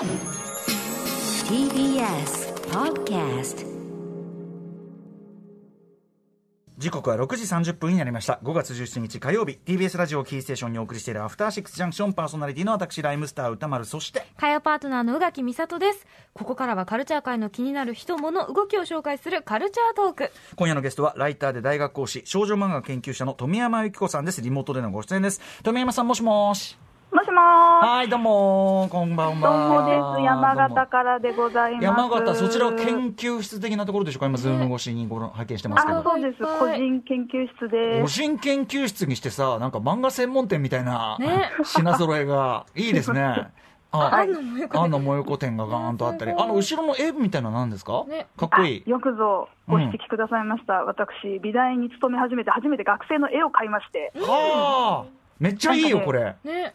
TBS Podcast 時刻は6時30分になりました。5月17日火曜日。TBS ラジオキーステーションにお送りしているアフターシックスジャンクションパーソナリティの私ライムスター歌丸。そして火曜パートナーの宇垣美里です。ここからはカルチャー界の気になる人物、動きを紹介するカルチャートーク。今夜のゲストはライターで大学講師少女漫画研究者の富山由紀子さんです。リモートでのご出演です。富山さんもしもしもしもー。はいどうもこんばんどうはもです。山形からでございます。山形そちらは研究室的なところでしょうか？今ズーム越しにご覧拝見してますけあ、どそうです。個人研究室で個す。人研究室にしてさなんか漫画専門店みたいな、ね。品揃えがいいですね。あ安野萌子安野萌子店がガーンとあったり、あの後ろの絵みたいなのなんですか、ね。かっこいい。よくぞご指摘くださいました。私、美大に勤め始めて、初めて学生の絵を買いまして、はあ、めっちゃいいよ、これ。ね。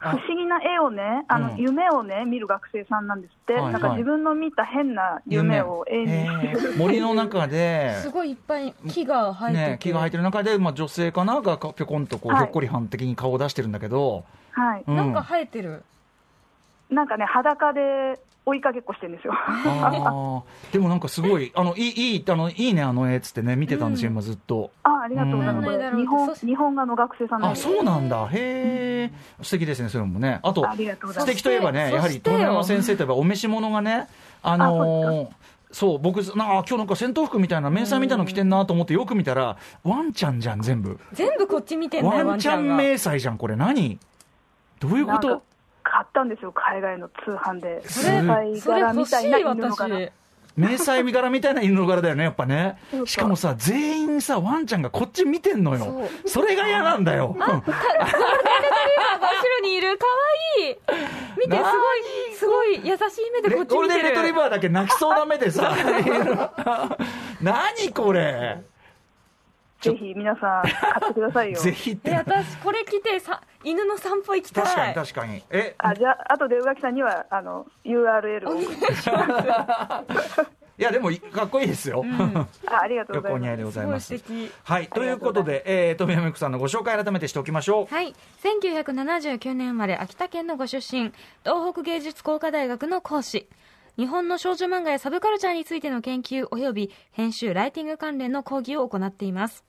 あ不思議な絵をね、あの、うん夢をね、見る学生さんなんですって。はいはいなんか自分の見た変な夢を絵に。へえ森の中で すごいいっぱい木が生えてて。ね、木が生えてる中で、まあ、女性かながぴょこんとこう、はいひょっこりはん的に顔を出してるんだけど、はい。うんなんか生えてる。なんかね、裸で追いかけっこしてるんですよ。でもなんかすごい、あのいいいいあのいいね、あの絵っつってね、見てたんですよ、うん今ずっと。あ、ありがとうございます。うん日本、日本画の学生さんあ。そうなんだ。へえ、素敵ですね、それもね。あと、あと。素敵といえばね、やはり富山先生といえば、お召し物がね、あのーそう、僕、なあ今日なんか戦闘服みたいな、迷彩みたいなの着てんなと思って、よく見たら、ワンちゃんじゃん、全部。全部こっち見てんだよ、ワンちゃんが。迷彩じゃん、これ、何？どういうこと？ったんですよ、海外の通販で。それ迷彩柄みたいない、犬の柄。私。迷彩身柄みたいな犬の柄だよね、やっぱねしかもさ、全員さ、ワンちゃんがこっち見てんのよそれが嫌なんだよ。あ、ゴールデンレトリバーが後ろにいる。かわいい。見て、すごい、すごい優しい目でこっちゴール見てる。デンレトリバーだけ泣きそうな目でさ、何これ。ぜひ皆さん買ってくださいよ。ぜひってえ、。私、これ着てさ、犬の散歩行きたい。確かに確かに。え、あじゃあ、後で宇垣さんにはあの URL を。いやでもかっこいいですよ。あありがとうございます。横にありでございすごます。い素敵。はい、ということで、えー、富山由紀子さんのご紹介改めてしておきましょう。はい。1979年生まれ、秋田県のご出身、東北芸術工科大学の講師。日本の少女漫画やサブカルチャーについての研究及び編集、ライティング関連の講義を行っています。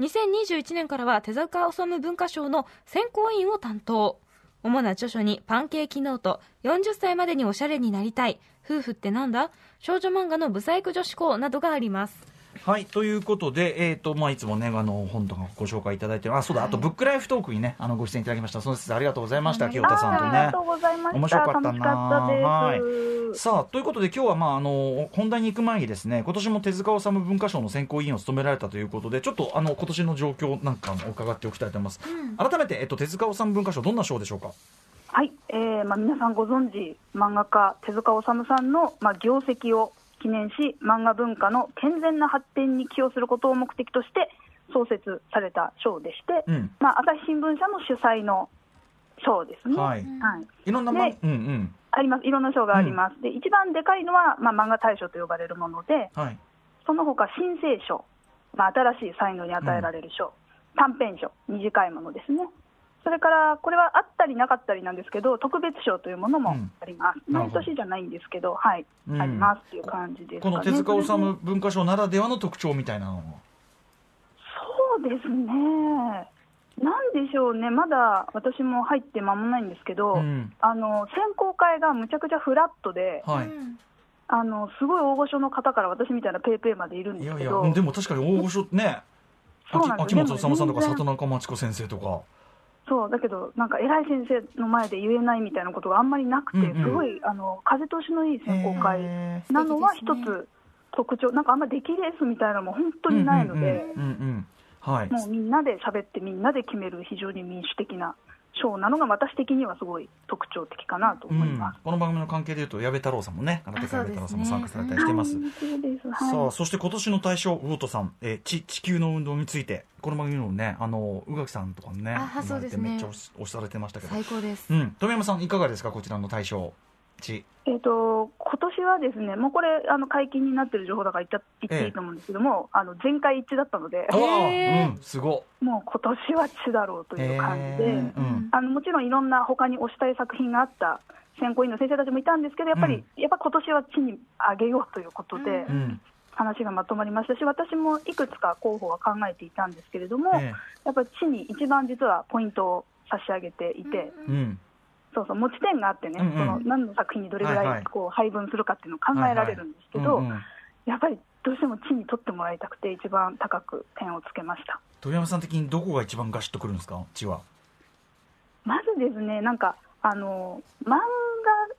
2021年からは手塚治虫文化賞の選考委員を担当。主な著書にパンケーキノート、40歳までにおしゃれになりたい、夫婦ってなんだ？少女漫画のブサイク女子校などがあります。はい、ということで、えっ、と、まあ、いつもね、あの、本とかご紹介いただいて、あ、そうだ、あと、ブックライフトークにね、あの、ご出演いただきました。その説ありがとうございました、清田さんとね。あありがと。うございました。面白かったな。たです。さあということで今日はまああの本題に行く前にですね今年も手塚治虫文化賞の選考委員を務められたということでちょっとあの今年の状況なんかを伺っておきたいと思います、改めて、えっと、手塚治虫文化賞どんな賞でしょうか？はい、えーまあ、皆さんご存知、漫画家、手塚治虫さんの、まあ、業績を記念し、漫画文化の健全な発展に寄与することを目的として創設された賞でして、うん。まあ、朝日新聞社の主催の賞ですね。はい。はい。いろんなま、でうんうん。あります。いろんな賞があります、で一番でかいのは、まあ、漫画大賞と呼ばれるもので、はい。その他新生賞、まあ、新しい才能に与えられる賞、短編賞、短いものですね、それからこれはあったりなかったりなんですけど、特別賞というものもあります、うん毎年じゃないんですけど、はい、うん。ありますっていう感じですかね。この手塚治虫文化賞ならではの特徴みたいなのはそうですね、なんでしょうね、まだ私も入って間もないんですけど、うん。あの選考会がむちゃくちゃフラットで、はい、あのすごい大御所の方から私みたいなペーペーまでいるんいやいですけど。やでも確かに大御所ね。秋元治さんとか里中真知子先生とかそうだけど、なんか偉い先生の前で言えないみたいなことがあんまりなくて、うんうん。すごいあの風通しのいい選考会へなのは一つ特徴、なんかあんまり出来レースみたいなのも本当にないので、もうみんなで喋って、みんなで決める非常に民主的な賞なのが、私的にはすごい特徴的かなと思います。この番組の関係でいうと矢部太郎さんもね矢部太郎さんも参加されたりはいしています、そうです。はい。さあそして今年の大賞ウォートさん、えー地地球の運動について。この番組のねあの宇垣さんとかもねあそうですね。めっちゃ押し押されてましたけど。最高です。うん。富山さんいかがですか？こちらの大賞地えー、と今年はですね、もうこれ、あの解禁になってる情報だから言っちゃ言っていいと思うんですけども、あの全会一致だったので、あへーあうんすごもう今年は地だろうという感じで。へーうんあのもちろんいろんな他に推したい作品があった選考委員の先生たちもいたんですけど、やっぱり、やっぱ今年は地にあげようということで、うんうん。話がまとまりましたし、私もいくつか候補は考えていたんですけれども、えやっぱり地に一番実はポイントを差し上げていて、えうんそうそう持ち点があってね、うんうん。その何の作品にどれぐらはいこう配分するかっていうのを考えられるんですけど、やっぱりどうしても地に取ってもらいたくて、一番高く点をつけました。鳥山さん的にどこが一番ガシッとくるんですか？地は。まずですね、なんか、あの漫画、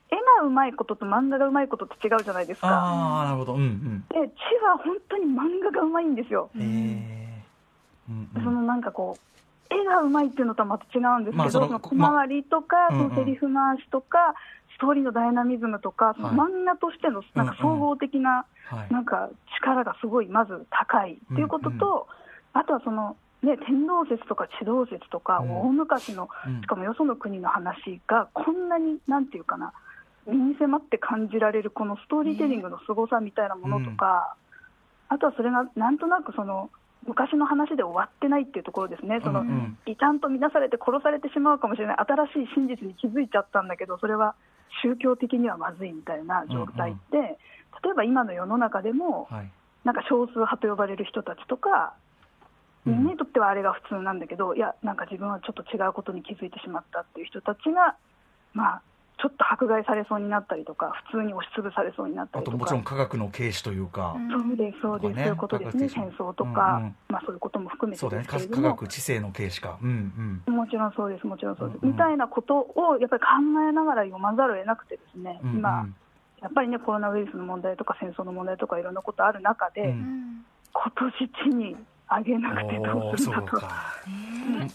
絵がうまいことと漫画がうまいことって違うじゃないですか。ああなるほど。うんうん。で、地は本当に漫画がうまいんですよ。へえうんうん。そのなんかこう、絵がうまいっていうのとはまた違うんですけど、まあその小回りとか、まあそのセリフ回しとか、ストーリーのダイナミズムとか、その漫画としてのなんか総合的なはい。なんか力がすごいまず高いっていうことと、あとはその、ね、天動説とか地動説とか、うん。大昔の、うん。しかもよその国の話がこんなになんていうかな、身に迫って感じられるこのストーリーテリングの凄さみたいなものとか、あとはそれがなんとなくその昔の話で終わってないっていうところですね、そのうん。うん異端と見なされて殺されてしまうかもしれない、新しい真実に気づいちゃったんだけど、それは宗教的にはまずいみたいな状態って、例えば今の世の中でも、はい。なんか少数派と呼ばれる人たちとか、うん。にとってはあれが普通なんだけど、いや、なんか自分はちょっと違うことに気づいてしまったっていう人たちが、まあ、ちょっと迫害されそうになったりとか、普通に押しつぶされそうになったりとか。あともちろん科学の軽視というか、そうです、そうです、ねそういうことですね、戦争とか、うんうん。まあそういうことも含めてそうだね科ですけれども、学知性の軽視か。うんうん。もちろんそうです、もちろんそうです、うんうん。みたいなことをやっぱり考えながら読まざるを得なくてですね、うんうん。今、やっぱりね、コロナウイルスの問題とか戦争の問題とかいろんなことある中で、うん。今年地にあげなくてどうするんだと。そうか。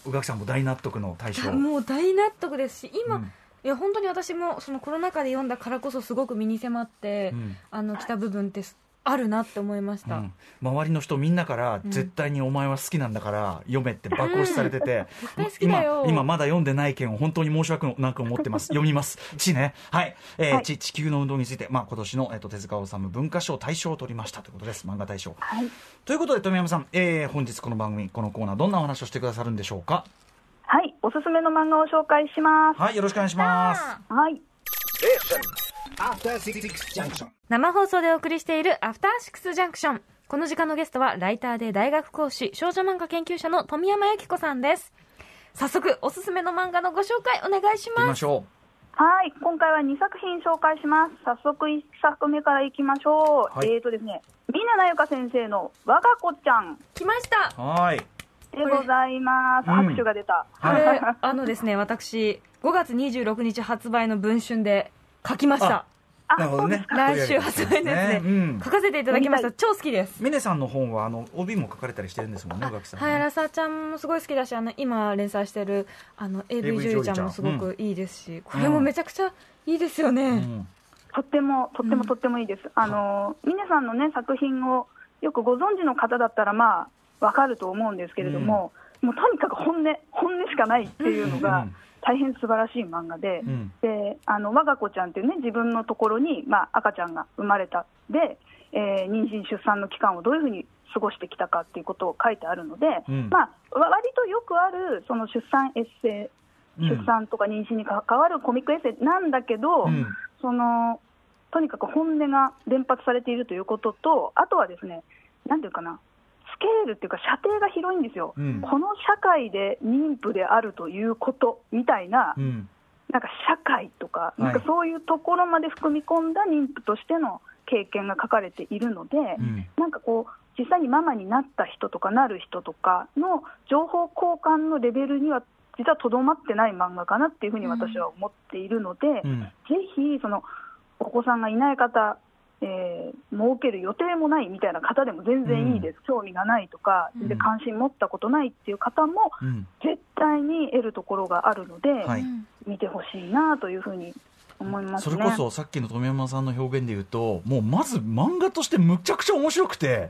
宇垣さんも大納得の対象。もう大納得ですし今、うんいや本当に私もそのコロナ禍で読んだからこそすごく身に迫って、うん。あの来た部分ってあるなって思いました、うん。周りの人みんなからうん。絶対にお前は好きなんだから読めって爆押しされてて、絶対好きだよ。今今まだ読んでない件を本当に申し訳なく思ってます。読みます。地ね。はい、えーはい。地地球の運動について、まあ、今年の、えっと手塚治虫文化賞大賞を取りましたということです。漫画大賞。はい。ということで富山さん、えー本日この番組このコーナーどんなお話をしてくださるんでしょうか？はい、おすすめの漫画を紹介します。はいよろしくお願いします。はい.生放送でお送りしているアフターシックスジャンクションこの時間のゲストはライターで大学講師少女漫画研究者の富山由紀子さんです。早速おすすめの漫画のご紹介お願いし行きまますしょはい、今回は2作品紹介します。早速1作目からいきましょう。はい。えーとですね、みななゆか先生の我が子ちゃん来ました。うはいでございます。うん。拍手が出た。これ あのですね私5月26日発売の文春で書きました。あなるほどね。来週発売のやつで、うん。書かせていただきました。超好きです。峰さんの本はあの帯も書かれたりしてるんですもんね宇垣さんね。はい、ラサちゃんもすごい好きだしあの今連載してるあの AV 女優ちゃん。もすごくいいですし、これもめちゃくちゃいいですよね、うん。とっても、とってうんもとってもいいです。あの、ミネさんのね、作品をよくご存知の方だったら、まあ、わかると思うんですけれども、もうとにかく本音、本音しかないっていうのうがん、大変素晴らしい漫画で、うん。で、あの、我が子ちゃんっていうね、自分のところに、まあ、赤ちゃんが生まれた。で、えー妊娠出産の期間をどういうふうに過ごしてきたかっていうことを書いてあるので、うん。まあ、わ割とよくある、その出産エッセイ、出産とか妊娠に関わるコミックエッセイなんだけど、うん。そのとにかく本音が連発されているということと、あとはですね、なんていうかな、スケールっていうか、射程が広いんですよ、うん。この社会で妊婦であるということみたいな、うん。なんか社会とか、い。なんかそういうところまで含み込んだ妊婦としての経験が書かれているので、うん。なんかこう、実際にママになった人とかなる人とかの情報交換のレベルには、実はとどまってない漫画かなっていうふうに私は思っているので、うん。ぜひそのお子さんがいない方、えー設ける予定もないみたいな方でも全然いいです、興味がないとか、うん。で関心持ったことないっていう方も、うん。絶対に得るところがあるので、はい。うん見てほしいなというふうに思いますね。それこそさっきの富山さんの表現で言うともうまず漫画としてむちゃくちゃ面白くて、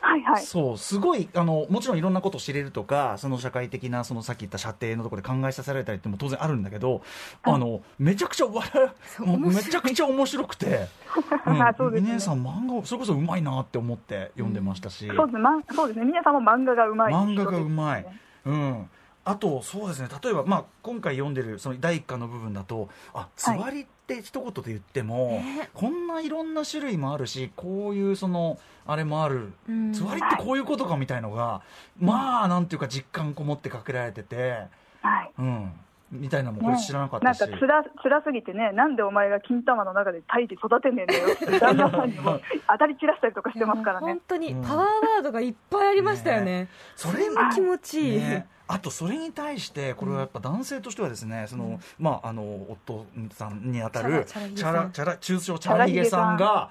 はいはい、そうすごいあのもちろんいろんなことを知れるとかその社会的なそのさっき言った射程のところで考えさせられたりっても当然あるんだけど、あのめちゃくちゃ笑そうもうめちゃくちゃ面白くて、うですね。峰さん漫画それこそうまいなって思って読んでましたし、そうですね、ま、そうですね、皆さんも漫画がうまい、漫画がうまい。うんあとそうですね。例えば、まあ、今回読んでるその第一巻の部分だとあつわりって一言で言っても、ね。こんないろんな種類もあるしこういうそのあれもある、うん。つわりってこういうことかみたいのが、まあなんていうか実感こもってかけられてて、はい。うん、みたいなのもこれ知らなかっなんたし、かつら辛すぎてね、なんでお前が金玉の中で胎児育てねえんだよ。って、旦那さんにも当たり散らしたりとかしてますからね。本。当にうん。パワーワードがいっぱいありましたよね。それそんな気持ちいい。ね。あとそれに対してこれはやっぱ男性としてはですね、そのまああの夫さんにあたるチャラチャラ中小チャラヒゲさんが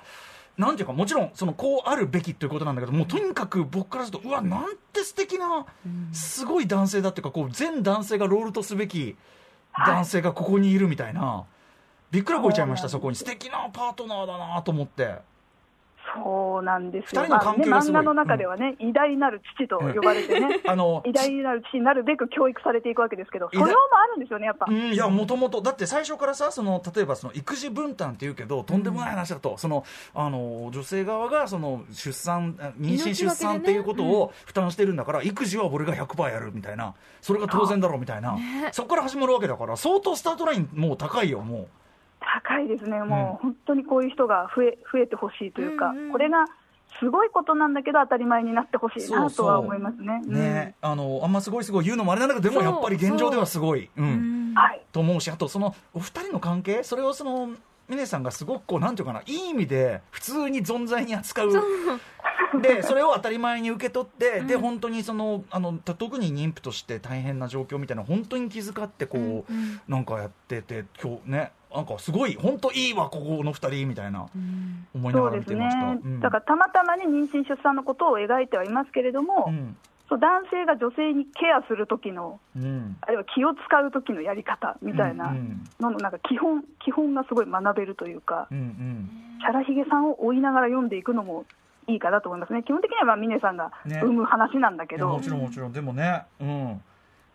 なんていうかもちろんそのこうあるべきということなんだけどもうとにかく僕からするとうわなんて素敵なすごい男性だっていうかこう全男性がロールとすべき男性がここにいるみたいな。びっくらこいちゃいました、そこに。素敵なパートナーだなと思って。そうなんですよ。漫画の中ではね、偉大なる父と呼ばれてね、あの 偉大なる父になるべく教育されていくわけですけど、偉大素養もあるんですよね、やっぱ。うん、いやもともとだって最初からさその例えばその育児分担っていうけどとんでもない話だと、そのあの女性側がその出産あ妊娠出産っていうことを負担してるんだから、育児は俺が100%やるみたいな。それが当然だろうみたいな、そこから始まるわけだから相当スタートラインもう高いよも高いですね、もう本当にこういう人が増え増えてほしいというか、うんうん。これがすごいことなんだけど、当たり前になってほしいなとは思いますね。うね、あのあんますごいすごい言うのもあれなんだけどでもそうやっぱり現状ではすごい。うん。うん。はいと思うしあとそのお二人の関係それをその峰さんがすごくこうなんていうかないい意味で普通に存在に扱う。でそれを当たり前に受け取って、で本当にそのあのた特に妊婦として大変な状況みたいな本当に気遣ってこう、うんうん。なんかやってて今日ねなんかすごい本当いいわここの二人みたいなうん。思いながら見てました。うん。だからたまたまに妊娠・出産のことを描いてはいますけれども、うん。そう男性が女性にケアする時の、うん。あるいは気を使う時のやり方みたいなうんののなんか基本基本がすごい学べるというか、うんうん。チャラヒゲさんを追いながら読んでいくのもいいかなと思いますね、基本的にはまあ峰さんがね。生む話なんだけど、いやもちろんもちろん。でもねうん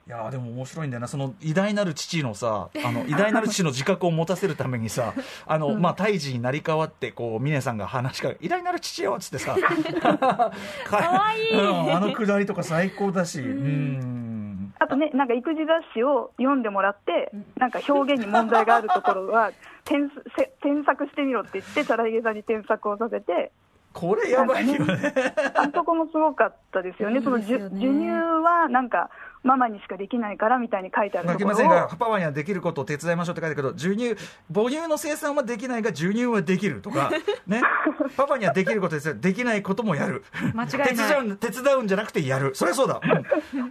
いやでも面白いんだよな。その偉大なる父のさあの 偉大なる父の自覚を持たせるためにさあの、まあ胎児になり変わってこう峰さんが話しかけ偉大なる父よっつってさ。かわいい。うんあのくだりとか最高だし。うん。あとね、なんか育児雑誌を読んでもらって、なんか表現に問題があるところは添削してみろって言って、チャラヒゲさんに添削をさせて、これやばいよね。あそこもすごかったですよね、その授授乳はなんか、ママにしかできないからみたいに書いてあるところを、ませんがパパにはできることを手伝いましょうって書いてあるけど授乳母乳の生産はできないが授乳はできるとかね。パパにはできることですできないこともやる。間違いない。手伝う手伝うんじゃなくてやる。そりゃそうだ。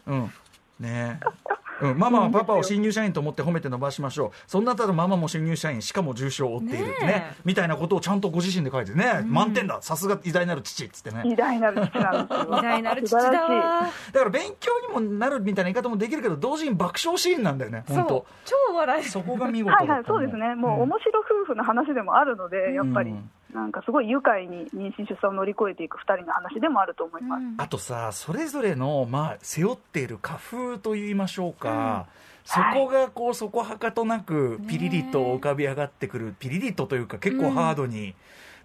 うん、うん。ね。えうん、ママはパパを新入社員と思って褒めて伸ばしましょう。そんなたらママも新入社員しかも重傷を負っている。ねね。えみたいなことをちゃんとご自身で書いてね、満点だ。さすが偉大なる父っつってね。偉大なる父なんですよ。偉大なる父だだから勉強にもなるみたいな言い方もできるけど同時に爆笑シーンなんだよね。本そう。当。超笑えるそこが見事だったはいはい、そうですね、もう面白夫婦の話でもあるので、やっぱり。うん、なんかすごい愉快に妊娠・出産を乗り越えていく2人の話でもあると思います。あとさそれぞれの、まあ、背負っている家風といいましょうか、そこがこうそこはかとなくピリリと浮かび上がってくる、ピリリとというか結構ハードに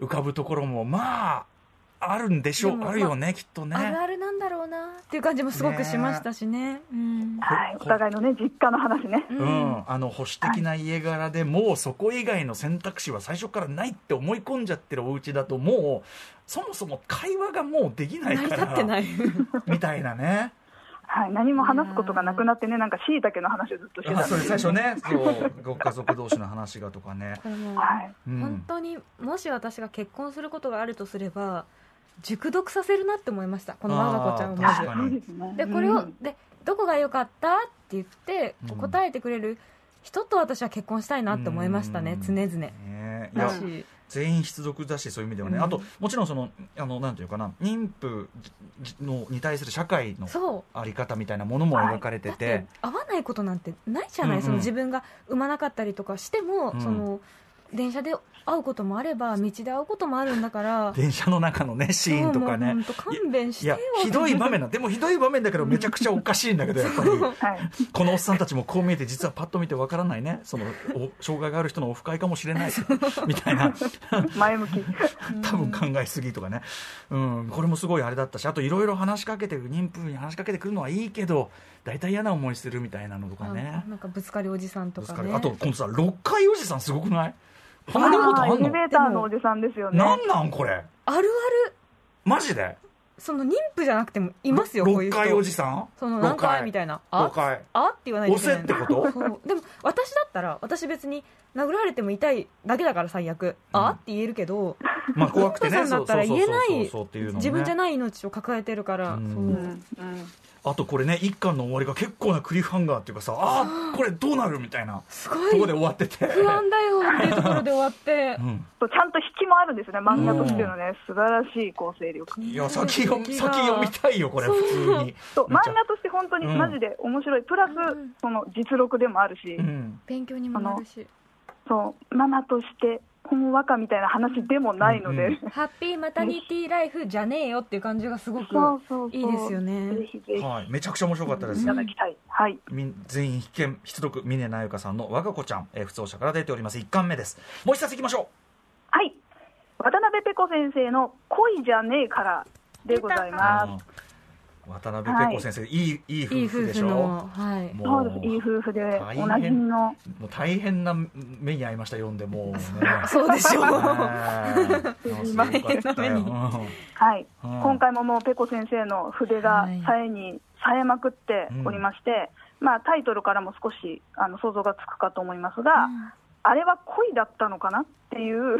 浮かぶところも、まああるんでしょう。あるよね、きっとね。あっていう感じもすごくしましたしね。うん。はい、お互いのね、実家の話ね。ううん。ん、あの保守的な家柄でもうそこ以外の選択肢は最初からないって思い込んじゃってるお家だともうそもそも会話がもうできない成りから立ってないみたいなね。はい、何も話すことがなくなってね、なんかしいたけの話をずっとしてたれ最初ねそうご家族同士の話がとかね、はい、うん。本当にもし私が結婚することがあるとすれば熟読させるなって思いましたこの我が子ちゃんをまず。ですね。でこれを、うん。でどこが良かったって言ってうん。答えてくれる人と私は結婚したいなって思いましたね、うん。常々。ね。だし全員必読だしそういう意味ではね、うん。あともちろんそのあのなんていうかな妊婦のに対する社会のそう。あり方みたいなものも描かれて、だってて合わないことなんてないじゃない、うんうん。その自分が産まなかったりとかしても、うん。その電車で会うこともあれば道で会うこともあるんだから。電車の中のねシーンとかね。勘弁してよ。ひどい場面なでもひどい場面だけどめちゃくちゃおかしいんだけどやっぱり。はい。このおっさんたちもこう見えて実はパッと見てわからないね。そのお障害がある人のオフ会かもしれない。みたいな。前向き。多分考えすぎとかね、うん、これもすごいあれだったしあといろいろ話しかけて妊婦に話しかけてくるのはいいけど大体嫌な思いするみたいなのとかね。あなんかぶつかりおじさんとかね。ぶつかるあと今度さ6階おじさんすごくない？あんのあーエレベーターのおじさんですよね。なんなんこれ？あるある。マジで？その妊婦じゃなくてもいますよこういう6人階おじさん？その何回みたいな。あ？6階あ？って言わないといけない。押せってこと？でも私だったら私別に殴られても痛いだけだから最悪、あ？って言えるけどまあ怖くてね。妊婦さんだったら言えなそうそうそういそうっていうのもね。自分じゃない命を抱えてるから、うん。そう。うん。うん。あとこれね一巻の終わりが結構なクリフハンガーっていうかさああこれどうなるみたいなすごい。とこで終わってて。不安だよっていうところで終わって。うん。ちゃんと引きもあるんですね、漫画としてのね、素晴らしい構成力。いや先先読みたいよこれ普通に。漫画として本当にうん。マジで面白い、プラスうん。その実録でもあるし、うん。勉強にもなるし。そうママとしてほんわかみたいな話でもないので、うん ハッピーマタニティライフじゃねえよっていう感じがすごくいいですよね。ぜひぜひ。いはい。めちゃくちゃ面白かったです。ただきたい、はい。全員必見必読峰なゆかさんの「我が子ちゃん」えー、普通者から出ております。1巻目です。もう一冊いきましょはい。渡辺ペコ先生の「恋じゃねえから」でございうます渡辺ペコ先生、い、いいいいい夫婦でしょ？のはい。もそうですいい夫婦で大変おなじみの。もう大変な目に遭いました読んでもう。ね そうでしょう。す大変な目に。はい、うん。今回ももうペコ先生の筆がはい。冴えに冴えまくっておりまして、まあ、タイトルからも少しあの想像がつくかと思いますが、あれは恋だったのかなっていう、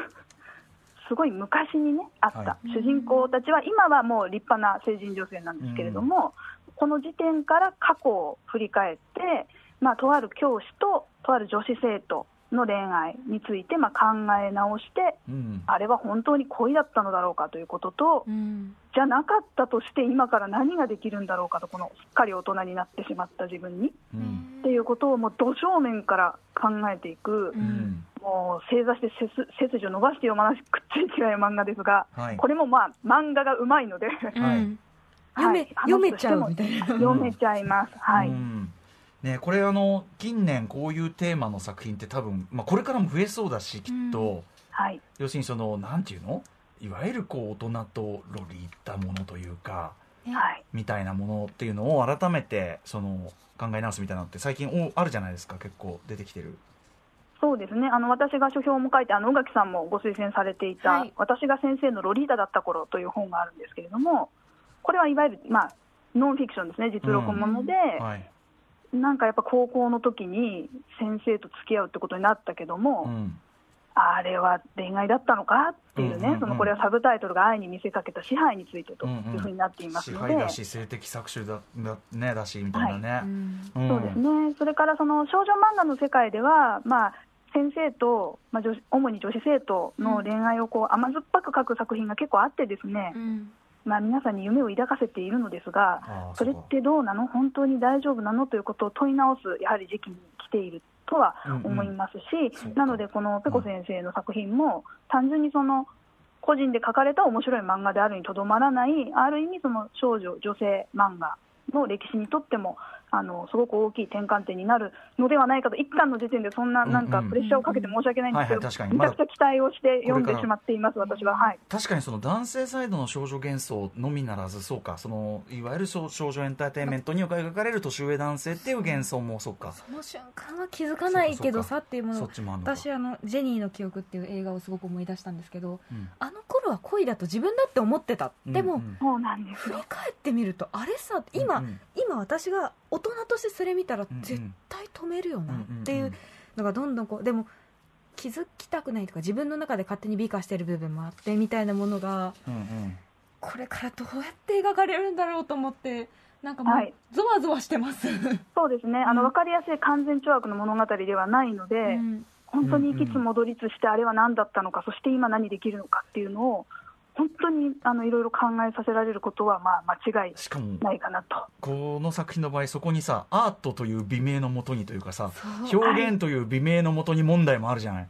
すごい昔にね、あった、は主人公たちは、今はもう立派な成人女性なんですけれども、この時点から過去を振り返って、まあ、とある教師ととある女子生徒の恋愛について、まあ、考え直して、うん。あれは本当に恋だったのだろうかということと、うん。じゃなかったとして、今から何ができるんだろうかと、このすっかり大人になってしまった自分に。うんっていうことを、もう土正面から考えていく。うんもう正座して背筋を伸ばして読まなくっちゃいけない漫画ですが、はいこれもまあ漫画がうまいので、うんはい読めはい読めちゃうみたいな読めちゃいます。はい。うんね、これあの近年こういうテーマの作品って多分、まあ、これからも増えそうだしきっと、はい。要するにそのなんていうの？いわゆるこう大人とロリったものというかはい。みたいなものっていうのを改めてその考え直すみたいなのって最近おあるじゃないですか結構出てきてる。そうですね。あの私が書評も書いて、あの宇垣さんもご推薦されていた、はい私が先生のロリータだった頃という本があるんですけれども、これはいわゆるまあノンフィクションですね、実録もので、はいなんかやっぱ高校の時に先生と付き合うってことになったけども、うんあれは恋愛だったのかっていうね、うんうんうん。そのこれはサブタイトルが愛に見せかけた支配についてというふうになっています支ので、配だし性的搾取だだ,、ね、だしみたいなね、うん。んそうですね、それからその少女漫画の世界では、まあ、先生と、まあ、女子主に女子生徒の恋愛をこう甘酸っぱく描く作品が結構あってですね、うん。まあ、皆さんに夢を抱かせているのですがそれってどうなの、本当に大丈夫なの？ということを問い直す、やはり時期に来ているとは思いますし、そうか。なので、このペコ先生の作品も、単純にその個人で書かれた面白い漫画であるにとどまらない、ある意味、その少女、女性漫画の歴史にとっても、あのすごく大きい転換点になるのではないかと、一巻の時点でそんななんかプレッシャーをかけて申し訳ないんですけど、めちゃくちゃ期待をして読んでしまっています、私は。はい。確かにその男性サイドの少女幻想のみならずそうか。そのいわゆる少少女エンターテインメントに描かれる年上男性っていう幻想もそうか。その瞬間は気づかないけどさっていうもの私あの「ジェニーの記憶」っていう映画をすごく思い出したんですけどうん。あの頃は恋だと自分だって思ってた。でも、うんうん。そうなんです振りよ返ってみるとあれさ今、うんうん。今私が大人としてそれ見たら絶対止めるよなっていうのがどんどんこうでも気づきたくないとか自分の中で勝手に美化してる部分もあってみたいなものがうんうん。これからどうやって描かれるんだろうと思ってなんかもはい。うゾワゾワしてます、そうですね、あのうん分かりやすい完全懲悪の物語ではないので、うん。本当に行きつ戻りつして、あれは何だったのか、そして今何できるのかっていうのを、本当にあのいろいろ考えさせられることは、まあ、間違いないかなと。この作品の場合そこにさアートという美名のもとにというかさ表現という美名のもとに問題もあるじゃない。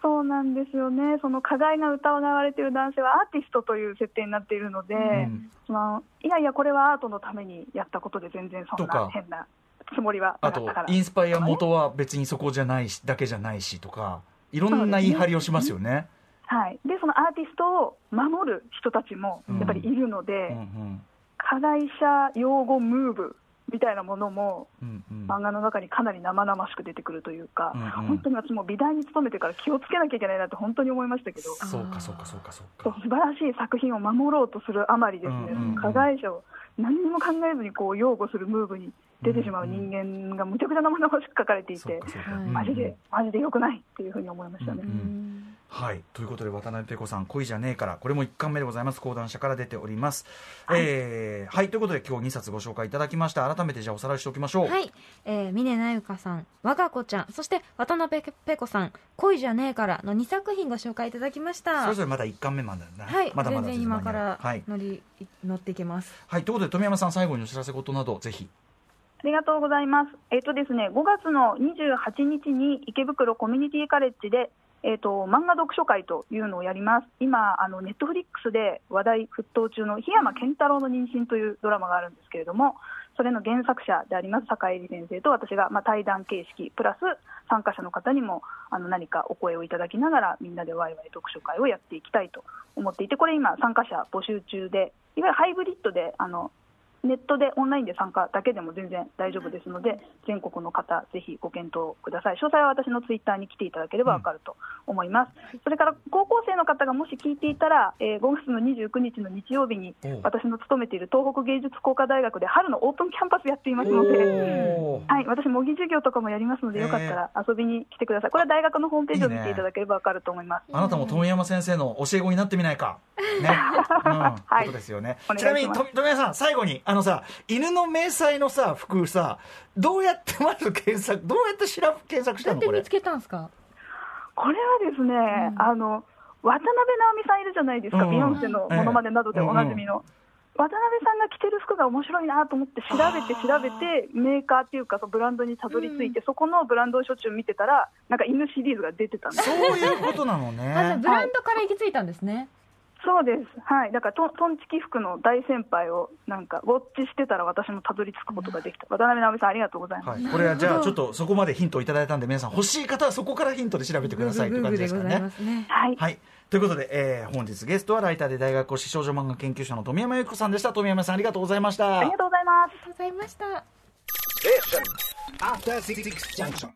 そうなんですよね、その加害が疑われている男性はアーティストという設定になっているので、ん。そのいやいや、これはアートのためにやったことで、全然そんな変なつもりはなあとかったから、インスパイア元は別にそこじゃないしだけじゃないしとかいろんな言い張りをしますよね。はい、でそのアーティストを守る人たちもやっぱりいるので、うんうん。加害者擁護ムーブみたいなものも、うんうん。漫画の中にかなり生々しく出てくるというか、うんうん。本当に私も美大に勤めてから気をつけなきゃいけないなって本当に思いましたけど。そうかそうかそうかそうか。素晴らしい作品を守ろうとするあまりですね、うんうんうん。加害者を何にも考えずにこう擁護するムーブに出てしまう人間がむちゃくちゃ生々しく書かれていて、そうんうんマジで、マジで良くないっていうふうに思いましたね。うんうんはいということで渡辺ペコさん恋じゃねえからこれも1巻目でございます講談社から出ております。はい、えーはいということで今日2冊ご紹介いただきました改めてじゃあおさらいしておきましょう。はい、えー、峰なゆかさん、我が子ちゃん、そして渡辺ペコさん、恋じゃねえからの2作品ご紹介いただきました。それぞれまだ1巻目までだな。はい、まだまだ全然今からはい乗り、乗っていきます。はいということで富山さん最後にお知らせ事などぜひ。ありがとうございます。えっ、とですね、5月の28日に池袋コミュニティカレッジで、えっ、と、漫画読書会というのをやります。今、あの、ネットフリックスで話題沸騰中の檜山健太郎の妊娠というドラマがあるんですけれども、それの原作者であります坂入先生と私が、まあ、対談形式、プラス参加者の方にもあの何かお声をいただきながら、みんなでワイワイ読書会をやっていきたいと思っていて、これ今、参加者募集中で、いわゆるハイブリッドで、あのネットでオンラインで参加だけでも全然大丈夫ですので、全国の方、ぜひご検討ください。詳細は私のツイッターに来ていただければ分かると思います。それから高校生の方がもし聞いていたら、えー5月の29日の日曜日に私の勤めている東北芸術工科大学で春のオープンキャンパスやっていますので。はい、私、模擬授業とかもやりますので、よかったら遊びに来てください。これは大学のホームページを見ていただければ分かると思います。あなたも富山先生の教え子になってみないか。ね。うん。ことですよね。ちなみに、と富山さん、最後に、あのさ、犬の迷彩のさ、服さ、どうやってまず検索、どうやって調べ、検索したのこれ？どうやって見つ。けたんですか？これはですね、あの渡辺直美さんいるじゃないですか、うんビヨンセのものまねなどでおなじみの。渡辺さんが着てる服が面白いなと思って調べて調べてメーカーっていうかそのブランドにたどり着いて、そこのブランドをしょっちゅう見てたらなんか犬シリーズが出てたんですそういうことなのあ、じゃあねブ。ランドから行き着いたんですね。そうですはいだからトントンチキ服の大先輩をなんかウォッチしてたら私もたどり着くことができた渡辺直美さんありがとうございます、はい。これはじゃあ、ちょっとそこまでヒントをいただいたんで、皆さん欲しい方はそこからヒントで調べてくださいという感じですかねね。はいはい。ということで、えー本日ゲストはライターで大学講師少女漫画研究者の富山由紀子さんでした。富山さんありがとうございました。ありがとうございますありがとうございました。Junction.